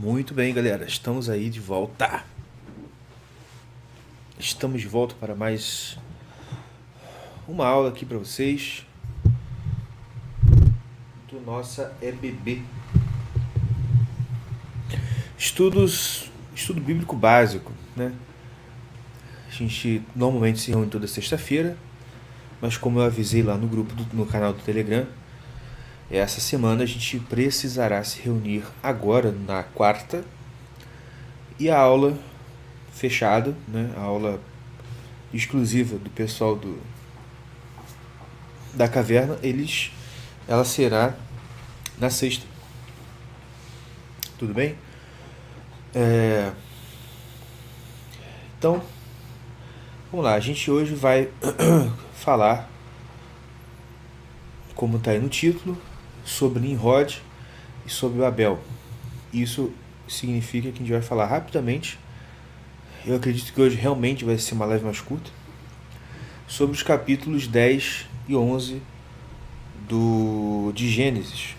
Muito bem, galera, estamos aí de volta. Estamos de volta para mais uma aula aqui para vocês do nossa EBB. Estudos, estudo bíblico básico, né? A gente normalmente se reúne toda sexta-feira, mas como eu avisei lá no grupo do, no canal do Telegram, essa semana a gente precisará se reunir agora na quarta e a aula fechada, né? A aula exclusiva do pessoal do da caverna, eles ela será na sexta. Tudo bem? É... Então, vamos lá. A gente hoje vai falar, como está aí no título, sobre Nimrod e sobre Babel. Isso significa que a gente vai falar rapidamente. Eu acredito que hoje realmente vai ser uma live mais curta. Sobre os capítulos 10 e 11 do, de Gênesis.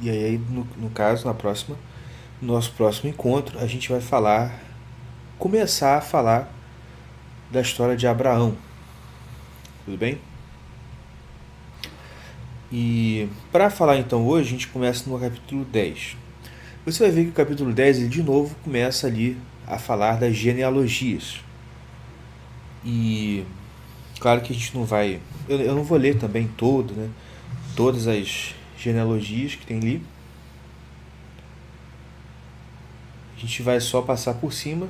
E aí, no, no caso, na próxima, no nosso próximo encontro, a gente vai falar, começar a falar da história de Abraão. Tudo bem? E para falar então hoje, a gente começa no capítulo 10. Você vai ver que o capítulo 10 ele de novo começa ali a falar das genealogias. E claro que a gente não vai. Eu, eu não vou ler também todo, né? Todas as genealogias que tem ali. A gente vai só passar por cima,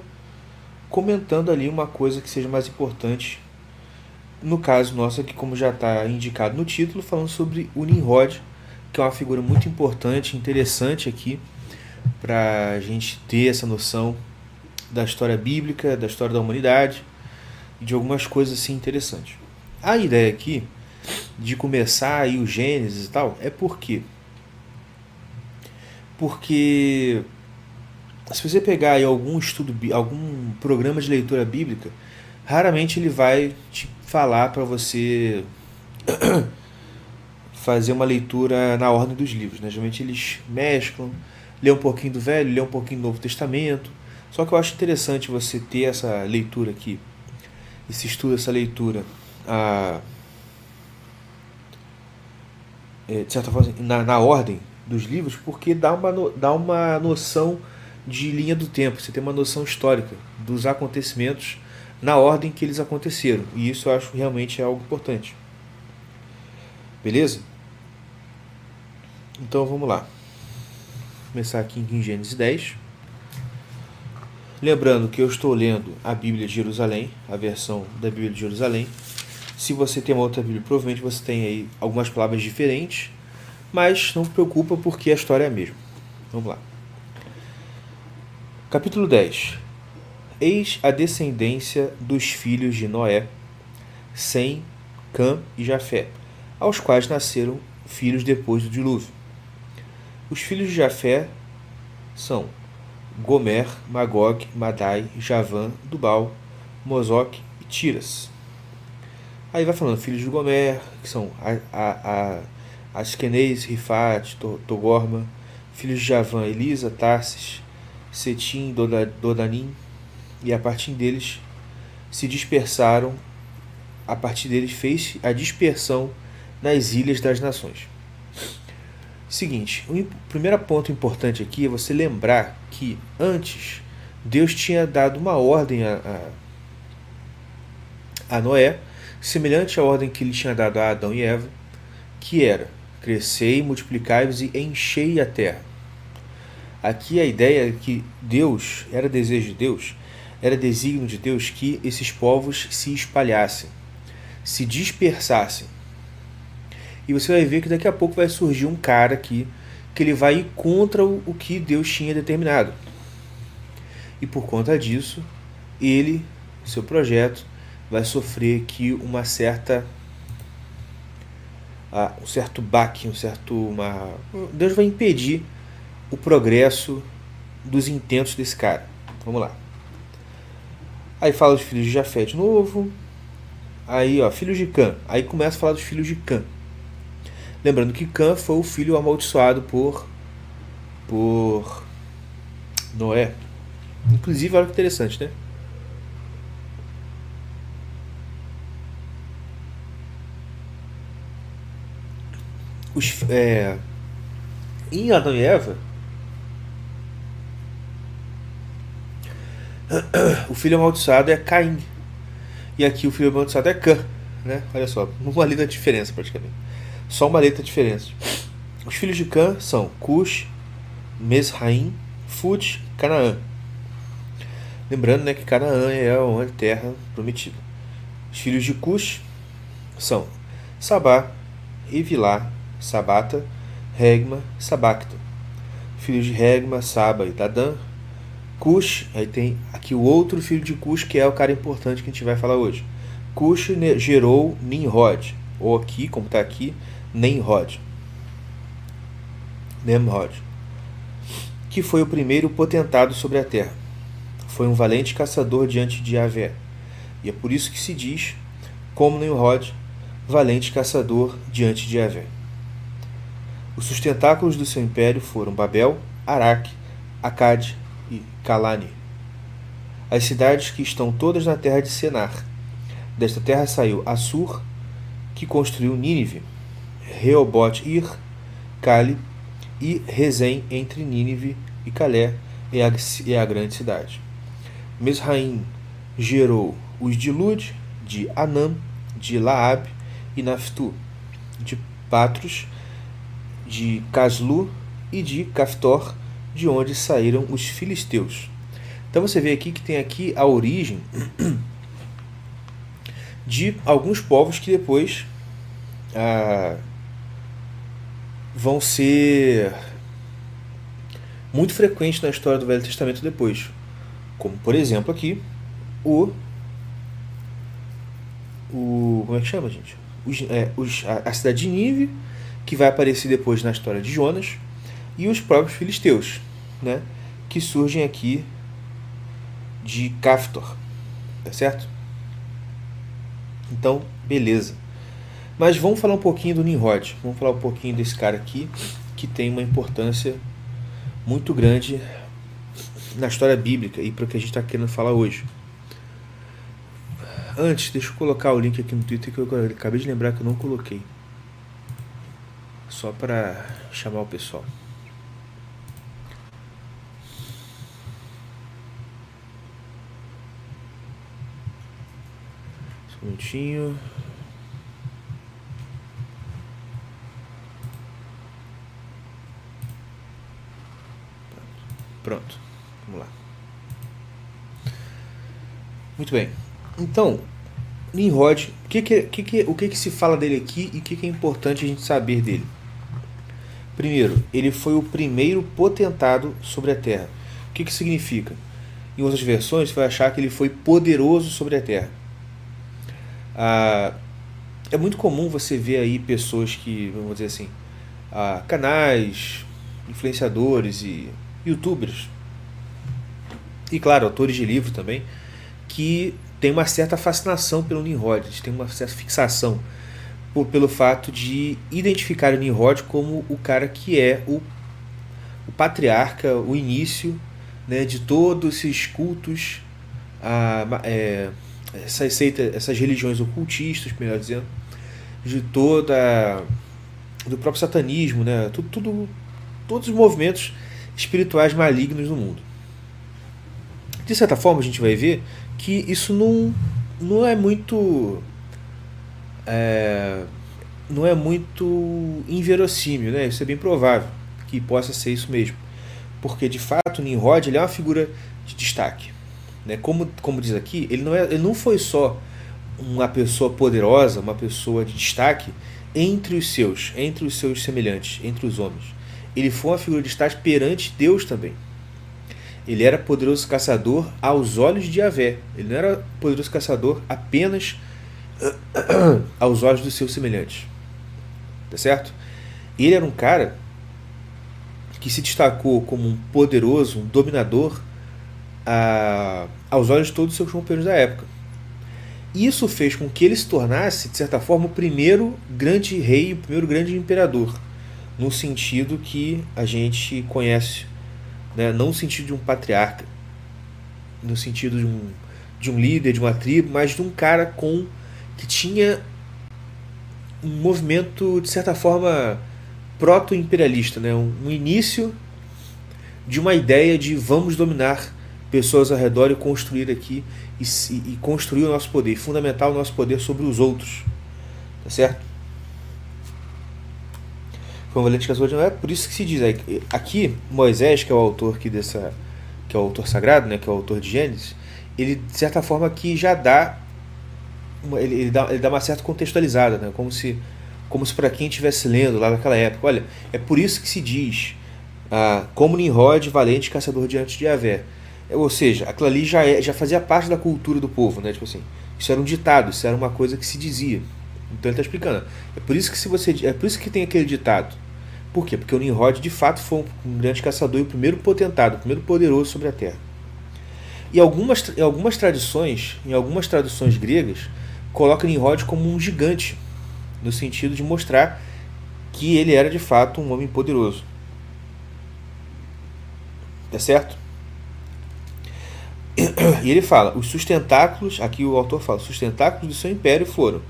comentando ali uma coisa que seja mais importante no caso nosso aqui, como já está indicado no título, falando sobre o Nimrod, que é uma figura muito importante, interessante aqui, para a gente ter essa noção da história bíblica, da história da humanidade e de algumas coisas assim interessantes. A ideia aqui de começar aí o Gênesis e tal é porque porque se você pegar aí algum estudo, algum programa de leitura bíblica, raramente ele vai te falar para você fazer uma leitura na ordem dos livros. Né? Geralmente eles mesclam, lê um pouquinho do Velho, lê um pouquinho do Novo Testamento. Só que eu acho interessante você ter essa leitura aqui, esse estudo, essa leitura, a, é, de certa forma, na, na ordem dos livros, porque dá uma, dá uma noção de linha do tempo, você tem uma noção histórica dos acontecimentos na ordem que eles aconteceram. E isso eu acho realmente é algo importante. Beleza? Então vamos lá. Vou começar aqui em Gênesis 10. Lembrando que eu estou lendo a Bíblia de Jerusalém, a versão da Bíblia de Jerusalém. Se você tem uma outra Bíblia, provavelmente você tem aí algumas palavras diferentes, mas não se preocupa porque a história é a mesma. Vamos lá. Capítulo 10. Eis a descendência dos filhos de Noé, Sem, Cã e Jafé, aos quais nasceram filhos depois do dilúvio. Os filhos de Jafé são Gomer, Magog, Madai, Javã, Dubal, Mozoque e Tiras. Aí vai falando filhos de Gomer, que são a, a, a Askenez, Rifat, Togorma, filhos de Javã, Elisa, Tarsis, Setim, Dodanim, e a partir deles se dispersaram, a partir deles fez a dispersão nas ilhas das nações. Seguinte, o primeiro ponto importante aqui é você lembrar que antes Deus tinha dado uma ordem a, a, a Noé, semelhante à ordem que ele tinha dado a Adão e Eva, que era crescei, multiplicai-vos e enchei a terra. Aqui a ideia é que Deus, era desejo de Deus, era desígnio de Deus que esses povos se espalhassem, se dispersassem. E você vai ver que daqui a pouco vai surgir um cara aqui que ele vai ir contra o que Deus tinha determinado. E por conta disso, ele, seu projeto, vai sofrer aqui uma certa uh, um certo baque, um certo uma Deus vai impedir o progresso dos intentos desse cara. Vamos lá. Aí fala dos filhos de Jafé de novo. Aí, ó, filhos de Cã. Aí começa a falar dos filhos de Cã. Lembrando que Cã foi o filho amaldiçoado por por Noé. Inclusive, olha que interessante, né? Os, é, em Adão e Eva, o filho amaldiçoado é Caim. E aqui o filho amaldiçoado é Cã. Né? Olha só, uma letra de diferença praticamente. Só uma letra de diferença. Os filhos de Cã são Cush, Mesraim, Fut, Canaã. Lembrando né, que Canaã é a terra prometida. Os filhos de Cush são Sabá, Evilá, Sabata, Regma, Sabacta. Filhos de Regma, Saba e Dadã. Cush, aí tem aqui o outro filho de Cush, que é o cara importante que a gente vai falar hoje. Cush gerou Nimrod, ou aqui, como está aqui, Nemrod. Nemrod, que foi o primeiro potentado sobre a terra. Foi um valente caçador diante de Yahvé. E é por isso que se diz, como Nimrod, valente caçador diante de Yahvé. Os sustentáculos do seu império foram Babel, Araque, Acade Calane. As cidades que estão todas na terra de Senar. Desta terra saiu Assur, que construiu Nínive, Reobote-ir, Cali e Rezem entre Nínive e Calé e a, e a grande cidade. Mesraim gerou os de Lud, de Anam, de Laab e Naftu, de Patros, de Caslu e de Caftor, de onde saíram os filisteus. Então você vê aqui que tem aqui a origem de alguns povos que depois ah, vão ser muito frequentes na história do Velho Testamento depois. Como, por exemplo, aqui, o. o como é que chama, gente? Os, é, os, a, a cidade de Nínive que vai aparecer depois na história de Jonas, e os próprios filisteus, né, que surgem aqui de Caftor, tá certo? Então, beleza. Mas vamos falar um pouquinho do Nimrod, vamos falar um pouquinho desse cara aqui, que tem uma importância muito grande na história bíblica e para o que a gente está querendo falar hoje. Antes, deixa eu colocar o link aqui no Twitter que eu acabei de lembrar que eu não coloquei só para chamar o pessoal. Minutinho. Pronto, vamos lá. Muito bem. Então, Nimrod, o que, que, que, o que, que se fala dele aqui e o que, que é importante a gente saber dele? Primeiro, ele foi o primeiro potentado sobre a terra. O que, que significa? Em outras versões, você vai achar que ele foi poderoso sobre a terra. Ah, é muito comum você ver aí pessoas que, vamos dizer assim, ah, canais, influenciadores e youtubers, e claro, autores de livro também, que tem uma certa fascinação pelo Nimrod, tem uma certa fixação por, pelo fato de identificar o Nimrod como o cara que é o, o patriarca, o início né, de todos esses cultos, a, é, essas, seitas, essas religiões ocultistas, melhor dizendo, de toda do próprio satanismo, né, tudo, tudo, todos os movimentos espirituais malignos no mundo. De certa forma, a gente vai ver que isso não, não é muito é, não é muito inverossímil, né? Isso é bem provável que possa ser isso mesmo. Porque, de fato, Nimrod ele é uma figura de destaque. Né? Como, como diz aqui, ele não, é, ele não foi só uma pessoa poderosa, uma pessoa de destaque entre os seus, entre os seus semelhantes, entre os homens. Ele foi uma figura de destaque perante Deus também. Ele era poderoso caçador aos olhos de Yahvé. Ele não era poderoso caçador apenas aos olhos dos seus semelhantes. Tá certo? Ele era um cara que se destacou como um poderoso, um dominador a, aos olhos de todos os seus companheiros da época. Isso fez com que ele se tornasse, de certa forma, o primeiro grande rei, o primeiro grande imperador, no sentido que a gente conhece né? não no sentido de um patriarca, no sentido de um, de um líder, de uma tribo, mas de um cara com que tinha um movimento, de certa forma, proto-imperialista, né? um, um início de uma ideia de vamos dominar pessoas ao redor e construir aqui e, e construir o nosso poder, fundamentar o nosso poder sobre os outros. Tá certo? Foi valente caçador de Noé, por isso que se diz aqui Moisés, que é o autor aqui dessa que é o autor sagrado, né, que é o autor de Gênesis, ele de certa forma aqui já dá uma, ele, ele, dá, ele dá uma certa contextualizada, né, como se como se para quem estivesse lendo lá naquela época, olha, é por isso que se diz ah, como Nimrod, valente caçador diante de Yahvé. Ou seja, aquilo ali já, é, já fazia parte da cultura do povo, né? Tipo assim, isso era um ditado, isso era uma coisa que se dizia. Então ele está explicando. É por isso que se você, é por isso que tem aquele ditado. Por quê? Porque o Nimrod de fato foi um grande caçador e o primeiro potentado, o primeiro poderoso sobre a terra. E algumas, em algumas tradições, em algumas traduções gregas, coloca Nimrod como um gigante, no sentido de mostrar que ele era de fato um homem poderoso. Tá certo? E ele fala: os sustentáculos, aqui o autor fala, os sustentáculos do seu império foram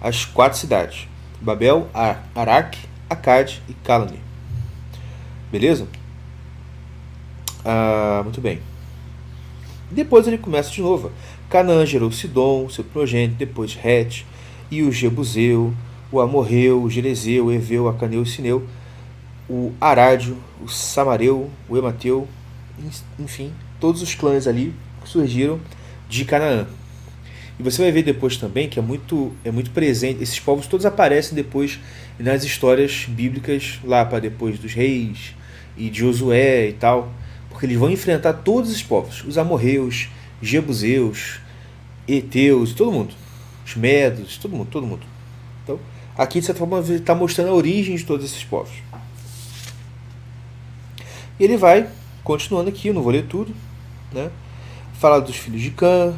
as quatro cidades: Babel, Araque, Acade e Calane. Beleza? Ah, muito bem. Depois ele começa de novo. Canaã gerou Sidom, seu progênito, depois Het, e o Jebuseu, o Amorreu, o Gerezeu, o Eveu, Acaneu e o Sineu, o Arádio, o Samareu, o Emateu, enfim, todos os clãs ali surgiram de Canaã. E você vai ver depois também que é muito, é muito presente, esses povos todos aparecem depois nas histórias bíblicas lá para depois dos reis e de Josué e tal, porque eles vão enfrentar todos os povos, os amorreus, jebuseus, eteus, todo mundo, os medos, todo mundo, todo mundo. Então, aqui de certa forma está mostrando a origem de todos esses povos. E ele vai continuando aqui, eu não vou ler tudo, né? Fala dos filhos de Cã.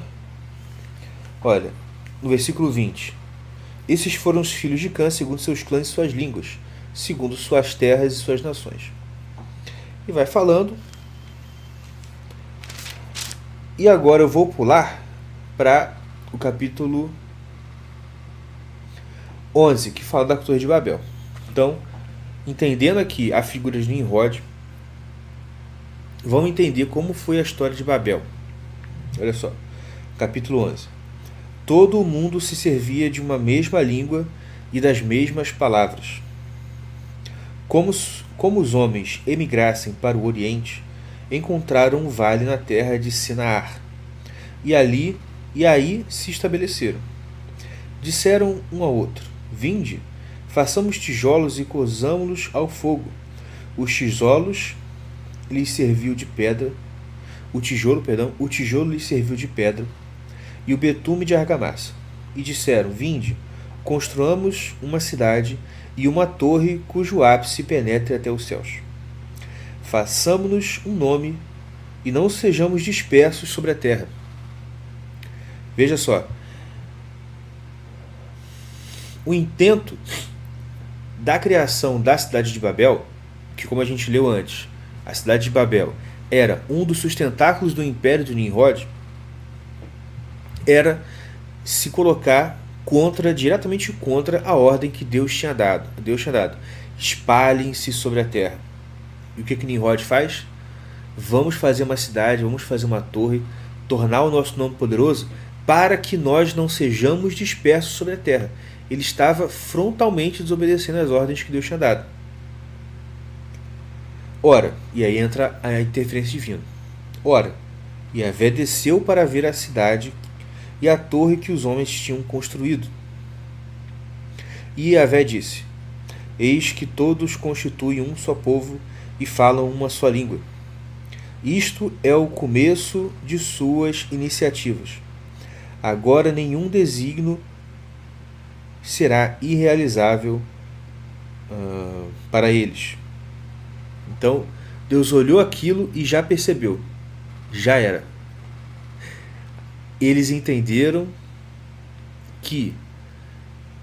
Olha, no versículo 20. Esses foram os filhos de Cã, segundo seus clãs e suas línguas, segundo suas terras e suas nações. E vai falando. E agora eu vou pular para o capítulo 11, que fala da Torre de Babel. Então, entendendo aqui a figura de Nimrod, vamos entender como foi a história de Babel. Olha só, capítulo 11. Todo o mundo se servia de uma mesma língua e das mesmas palavras. Como, como os homens emigrassem para o Oriente, encontraram um vale na terra de Sinaar, e ali e aí se estabeleceram. Disseram um ao outro: Vinde, façamos tijolos e cozamos-los ao fogo. Os tijolos lhes serviu de pedra o tijolo, perdão, o tijolo lhe serviu de pedra e o betume de argamassa. E disseram: Vinde, construamos uma cidade e uma torre cujo ápice penetre até os céus. Façamos-nos um nome e não sejamos dispersos sobre a terra. Veja só. O intento da criação da cidade de Babel, que como a gente leu antes, a cidade de Babel era um dos sustentáculos do império de Nimrod, era se colocar contra, diretamente contra a ordem que Deus tinha dado. Deus tinha dado. Espalhem-se sobre a terra. E o que que Nimrod faz? Vamos fazer uma cidade, vamos fazer uma torre, tornar o nosso nome poderoso, para que nós não sejamos dispersos sobre a terra. Ele estava frontalmente desobedecendo as ordens que Deus tinha dado. Ora, e aí entra a interferência divina. Ora, Yahvé desceu para ver a cidade e a torre que os homens tinham construído. E Yahvé disse: Eis que todos constituem um só povo e falam uma só língua. Isto é o começo de suas iniciativas. Agora nenhum desígnio será irrealizável uh, para eles então, Deus olhou aquilo e já percebeu. Já era. Eles entenderam que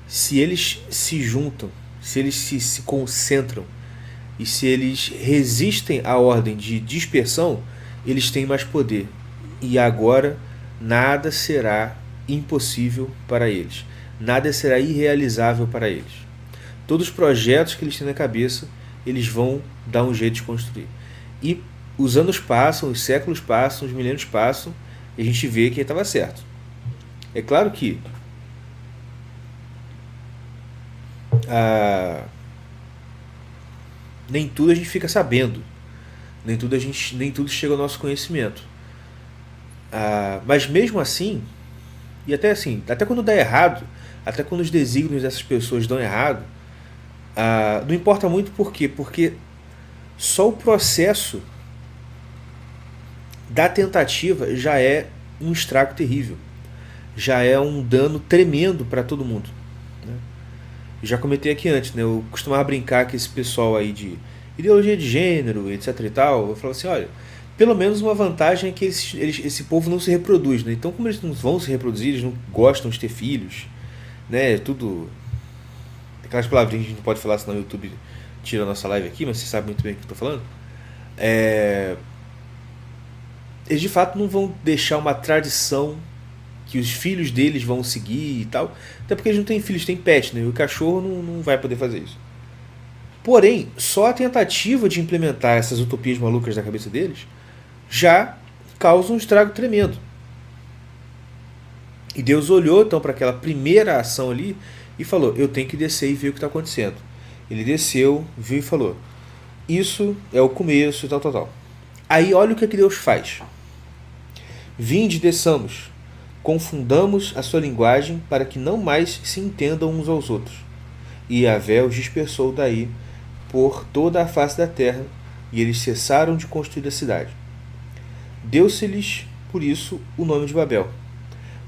se eles se juntam, se eles se, se concentram E se eles resistem à ordem de dispersão, eles têm mais poder. E agora nada será impossível para eles. Nada será irrealizável para eles. Todos os projetos que eles têm na cabeça, eles vão dar um jeito de construir. E os anos passam, os séculos passam, os milênios passam, e a gente vê que estava certo. É claro que ah, nem tudo a gente fica sabendo, nem tudo a gente, nem tudo chega ao nosso conhecimento. Ah, mas mesmo assim, e até assim, até quando dá errado, até quando os desígnios dessas pessoas dão errado, ah, não importa muito por quê? Porque só o processo da tentativa já é um estrago terrível, já é um dano tremendo para todo mundo. Né? Já comentei aqui antes, né? eu costumava brincar com esse pessoal aí de ideologia de gênero, etc e tal. Eu falava assim: olha, pelo menos uma vantagem é que eles, eles, esse povo não se reproduz. Né? Então, como eles não vão se reproduzir, eles não gostam de ter filhos, né? tudo. Aquelas palavrinhas que a gente não pode falar, senão o YouTube tira a nossa live aqui, mas você sabe muito bem o que eu estou falando. É... Eles de fato não vão deixar uma tradição que os filhos deles vão seguir e tal. Até porque eles não têm filhos, têm pet, né? E o cachorro não, não vai poder fazer isso. Porém, só a tentativa de implementar essas utopias malucas na cabeça deles já causa um estrago tremendo. E Deus olhou então para aquela primeira ação ali e falou: Eu tenho que descer e ver o que está acontecendo. Ele desceu, viu e falou: Isso é o começo e tal, tal, tal. Aí olha o que, é que Deus faz. Vinde, desçamos, confundamos a sua linguagem para que não mais se entendam uns aos outros. E Yahvé os dispersou daí por toda a face da terra, e eles cessaram de construir a cidade. Deu-se-lhes, por isso, o nome de Babel,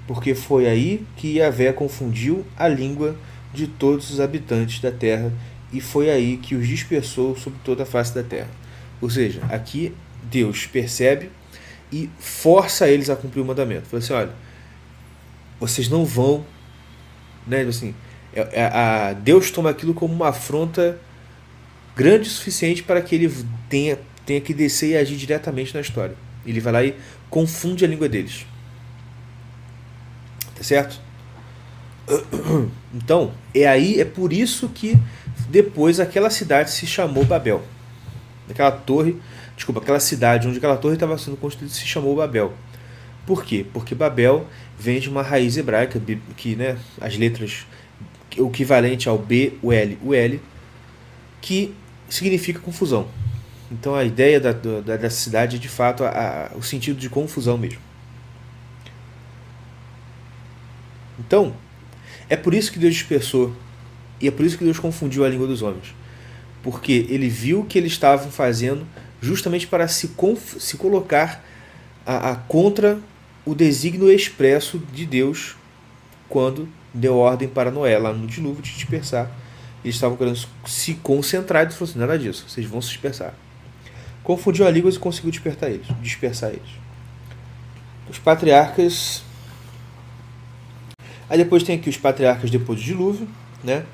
porque foi aí que Yahvé confundiu a língua de todos os habitantes da terra, e foi aí que os dispersou sobre toda a face da terra. Ou seja, aqui Deus percebe e força eles a cumprir o mandamento. Fala assim: olha, vocês não vão. Né, assim, é, é, a, Deus toma aquilo como uma afronta grande o suficiente para que ele tenha, tenha que descer e agir diretamente na história. Ele vai lá e confunde a língua deles. Certo? Então, é aí, é por isso que depois aquela cidade se chamou Babel. Aquela torre, desculpa, aquela cidade onde aquela torre estava sendo construída se chamou Babel. Por quê? Porque Babel vem de uma raiz hebraica, que né, as letras, o equivalente ao B, o L, o L, que significa confusão. Então a ideia da, da, dessa cidade é de fato a, a, o sentido de confusão mesmo. Então, é por isso que Deus dispersou e é por isso que Deus confundiu a língua dos homens. Porque ele viu que eles estavam fazendo justamente para se, se colocar a, a, contra o desígnio expresso de Deus quando deu ordem para Noé, lá no dilúvio, de dispersar eles estavam querendo se concentrar e falou assim, nada disso, vocês vão se dispersar. Confundiu a língua e conseguiu despertar eles, dispersar eles. Os patriarcas. Aí depois tem aqui os patriarcas depois do dilúvio, né?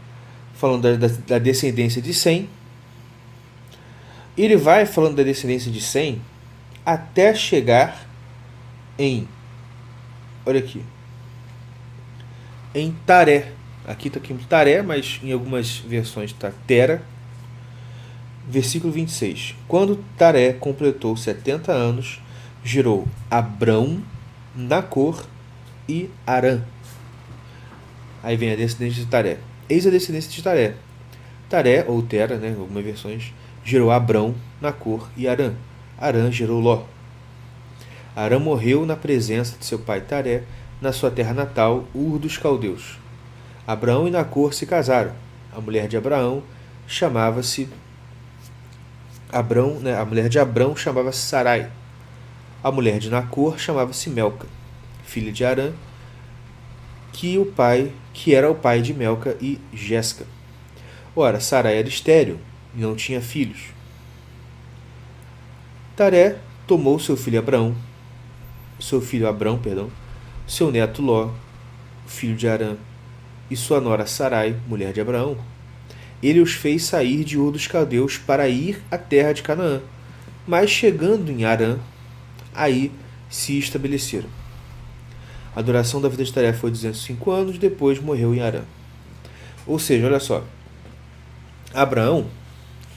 Falando da, da, da descendência de Sem. Ele vai falando da descendência de Sem até chegar em. Olha aqui. Em Taré, Aqui está aqui Taré, mas em algumas versões está Tera. Versículo 26. Quando Taré completou 70 anos, gerou Abrão, Nacor e Arã. Aí vem a descendência de Taré. Eis a descendência de Taré. Taré, ou Tera, né, algumas versões, gerou Abrão, Nacor e Arã. Arã gerou Ló. Arã morreu na presença de seu pai Taré, na sua terra natal, Ur dos Caldeus. Abraão e Nacor se casaram. A mulher de Abraão chamava-se Abrão, né, a mulher de Abrão chamava-se Sarai. A mulher de Nacor chamava-se Melca, filha de Arã, que o pai, que era o pai de Melca e Jéssica. Ora, Sarai era estéril e não tinha filhos. Taré tomou seu filho Abrão, seu filho Abrão, perdão, seu neto Ló, filho de Arã, e sua nora Sarai, mulher de Abraão, ele os fez sair de Ur dos Caldeus para ir à terra de Canaã. Mas chegando em Arã, aí se estabeleceram. A duração da vida de tarefa foi 205 anos, depois morreu em Arã. Ou seja, olha só, Abraão,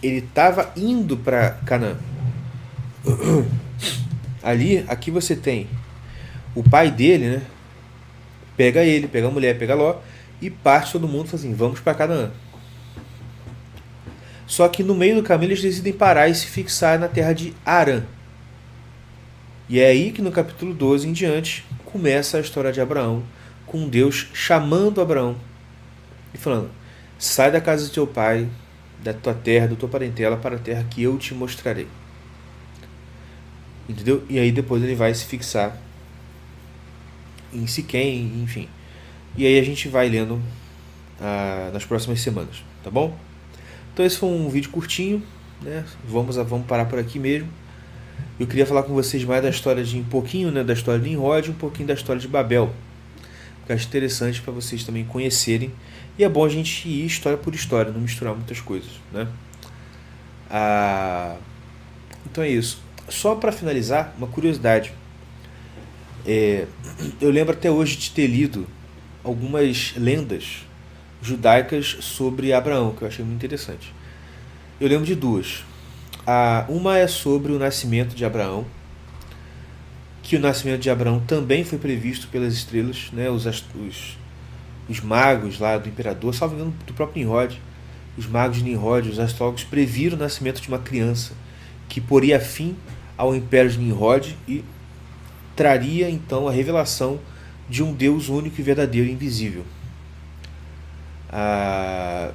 ele estava indo para Canaã. Ali, aqui você tem o pai dele, né? Pega ele, pega a mulher, pega Ló e parte todo mundo assim, vamos para Canaã. Só que no meio do caminho eles decidem parar e se fixar na terra de Arã. E é aí que no capítulo 12 em diante começa a história de Abraão, com Deus chamando Abraão e falando: Sai da casa de teu pai, da tua terra, da tua parentela, para a terra que eu te mostrarei. Entendeu? E aí depois ele vai se fixar em Siquém, enfim. E aí a gente vai lendo ah, nas próximas semanas, tá bom? Então esse foi um vídeo curtinho, né? Vamos, vamos parar por aqui mesmo. Eu queria falar com vocês mais da história de um pouquinho, né, da história de Nimrod, um pouquinho da história de Babel. Que acho interessante para vocês também conhecerem. E é bom a gente ir história por história, não misturar muitas coisas, né? Ah, então é isso. Só para finalizar, uma curiosidade. É, eu lembro até hoje de ter lido algumas lendas judaicas sobre Abraão, que eu achei muito interessante. Eu lembro de duas. A, uma é sobre o nascimento de Abraão, que o nascimento de Abraão também foi previsto pelas estrelas, né? os, os, os magos lá do imperador, salvo engano do próprio Nimrod, os magos de Nimrod, os astrólogos, previram o nascimento de uma criança que poria fim ao império de Nimrod e traria então a revelação de um Deus único e verdadeiro e invisível. Ah,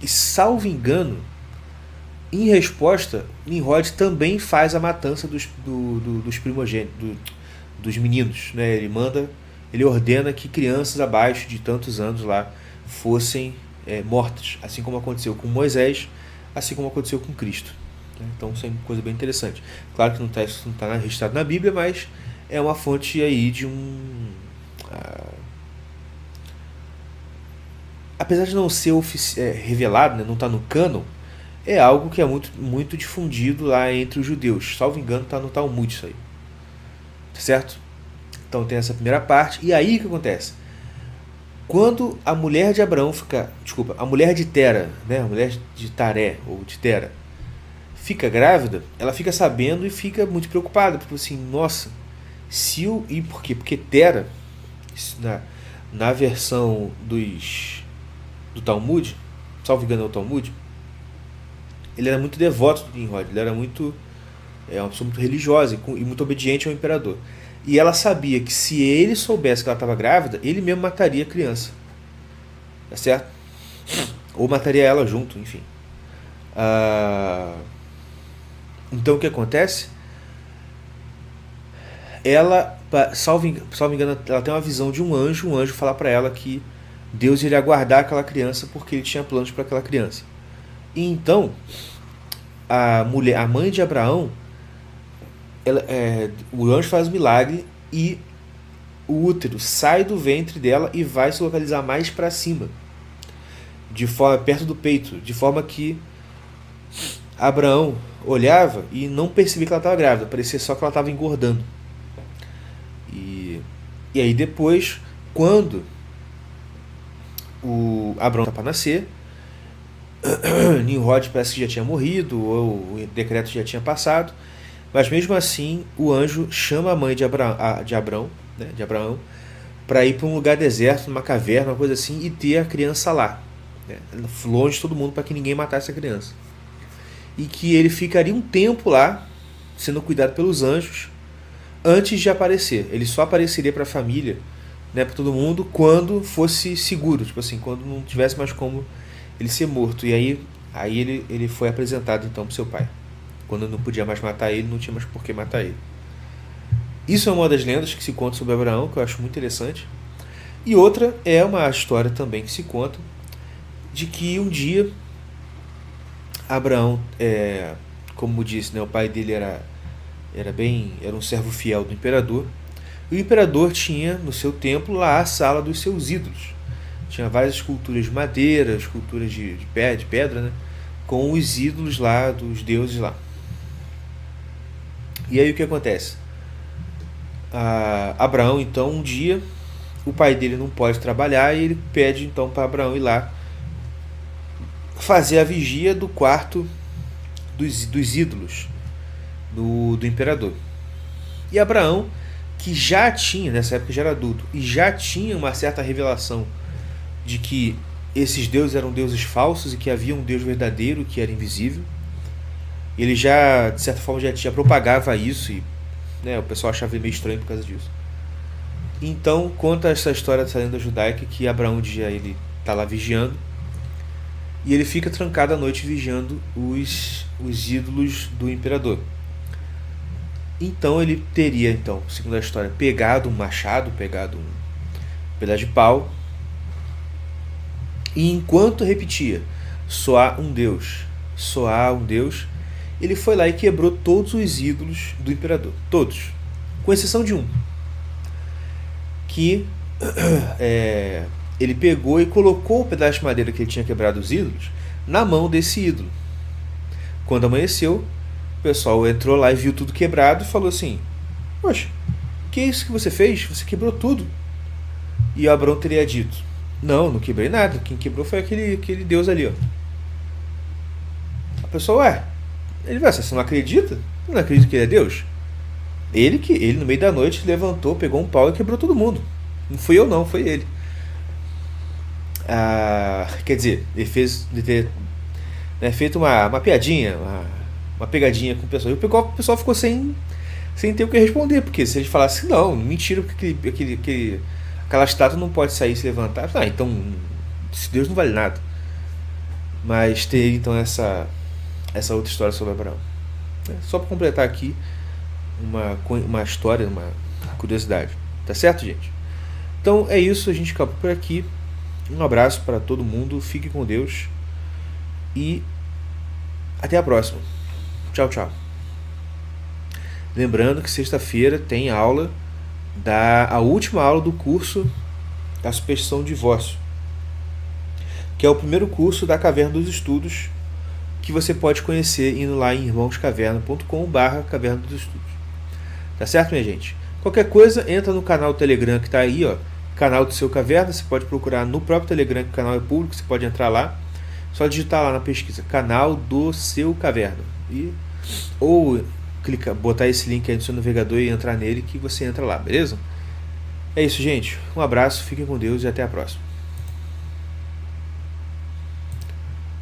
e salvo engano, em resposta, Nimrod também faz a matança dos, do, do, dos primogênitos, do, dos meninos. Né? Ele manda, ele ordena que crianças abaixo de tantos anos lá fossem é, mortas, assim como aconteceu com Moisés, assim como aconteceu com Cristo. Né? Então isso é uma coisa bem interessante. Claro que não está tá registrado na Bíblia, mas é uma fonte aí de um. Uh, apesar de não ser é, revelado, né, não está no cânon, é algo que é muito, muito difundido lá entre os judeus. Salvo engano, está no Talmud isso aí. Certo? Então tem essa primeira parte. E aí o que acontece? Quando a mulher de Abraão fica. Desculpa, a mulher de Tera, né? A mulher de Taré, ou de Tera, fica grávida, ela fica sabendo e fica muito preocupada, porque assim, nossa, se o. E por quê? Porque Tera, na, na versão dos do Talmud, salvo engano é o Talmud, ele era muito devoto de Nimrod, ele era muito é uma pessoa muito religiosa e muito obediente ao imperador. E ela sabia que se ele soubesse que ela estava grávida, ele mesmo mataria a criança. Tá certo? Ou mataria ela junto, enfim. Ah, então o que acontece? Ela, salvo, salvo engano, ela tem uma visão de um anjo, um anjo fala para ela que Deus iria guardar aquela criança porque ele tinha planos para aquela criança. E então, a mulher, a mãe de Abraão, ela, é, o anjo faz um milagre e o útero sai do ventre dela e vai se localizar mais para cima, de forma perto do peito, de forma que Abraão olhava e não percebia que ela estava grávida, parecia só que ela estava engordando. E, e aí depois, quando o Abraão está para nascer, Nimrod parece que já tinha morrido, ou o decreto já tinha passado, mas mesmo assim o anjo chama a mãe de, Abra de Abraão, né, de Abraão para ir para um lugar deserto, numa caverna, uma coisa assim, e ter a criança lá, né, longe de todo mundo, para que ninguém matasse a criança e que ele ficaria um tempo lá, sendo cuidado pelos anjos, antes de aparecer. Ele só apareceria para a família, né, para todo mundo, quando fosse seguro, tipo assim, quando não tivesse mais como ele ser morto. E aí, aí ele, ele foi apresentado então para seu pai. Quando não podia mais matar ele, não tinha mais por que matar ele. Isso é uma das lendas que se conta sobre Abraão, que eu acho muito interessante. E outra é uma história também que se conta de que um dia Abraão, é, como disse, né, o pai dele era, era bem era um servo fiel do imperador. E o imperador tinha no seu templo lá a sala dos seus ídolos. Tinha várias esculturas de madeira, esculturas de, de, pedra, de pedra, né? Com os ídolos lá, dos deuses lá. E aí o que acontece? Abraão, então, um dia, o pai dele não pode trabalhar e ele pede então para Abraão ir lá fazer a vigia do quarto dos, dos ídolos do, do imperador. E Abraão, que já tinha, nessa época já era adulto, e já tinha uma certa revelação de que esses deuses eram deuses falsos e que havia um Deus verdadeiro que era invisível. Ele já, de certa forma, já, já propagava isso e né, o pessoal achava meio estranho por causa disso. Então, conta essa história dessa lenda judaica que Abraão dia ele está lá vigiando e ele fica trancado à noite vigiando os, os ídolos do imperador. Então ele teria, então, segundo a história, pegado um machado, pegado um pedaço de pau, e enquanto repetia, soar um Deus, soar um Deus, ele foi lá e quebrou todos os ídolos do imperador. Todos. Com exceção de um. Que é, ele pegou e colocou o pedaço de madeira que ele tinha quebrado os ídolos na mão desse ídolo. Quando amanheceu, o pessoal entrou lá e viu tudo quebrado e falou assim: Poxa, que é isso que você fez? Você quebrou tudo. E Abraão teria dito: Não, não quebrei nada. Quem quebrou foi aquele, aquele Deus ali. Ó. A pessoa, ué, ele vai, você não acredita? Não acredita que ele é Deus? Ele que ele no meio da noite levantou, pegou um pau e quebrou todo mundo. Não fui eu não, foi ele. Ah, quer dizer, ele fez de ter né, feito uma, uma piadinha, uma, uma pegadinha com o pessoal. E o pessoal ficou sem, sem ter o que responder, porque se ele falasse não, mentira, porque aquele, aquele, aquele, aquela estátua não pode sair e se levantar, ah, então Deus não vale nada. Mas ter então essa, essa outra história sobre Abraão. É, só para completar aqui uma, uma história, uma curiosidade. Tá certo, gente? Então é isso, a gente acaba por aqui. Um abraço para todo mundo, fique com Deus e até a próxima. Tchau, tchau. Lembrando que sexta-feira tem aula da a última aula do curso da superstição do divórcio, que é o primeiro curso da Caverna dos Estudos que você pode conhecer indo lá em irmãoscaverna.com/barra Caverna dos Estudos. Tá certo, minha gente? Qualquer coisa, entra no canal Telegram que está aí, ó, canal do seu Caverna. Você pode procurar no próprio Telegram, que o canal é público, você pode entrar lá. Só digitar lá na pesquisa, canal do seu Caverna. E, ou clicar, botar esse link aí no seu navegador e entrar nele que você entra lá, beleza? É isso, gente. Um abraço, fiquem com Deus e até a próxima.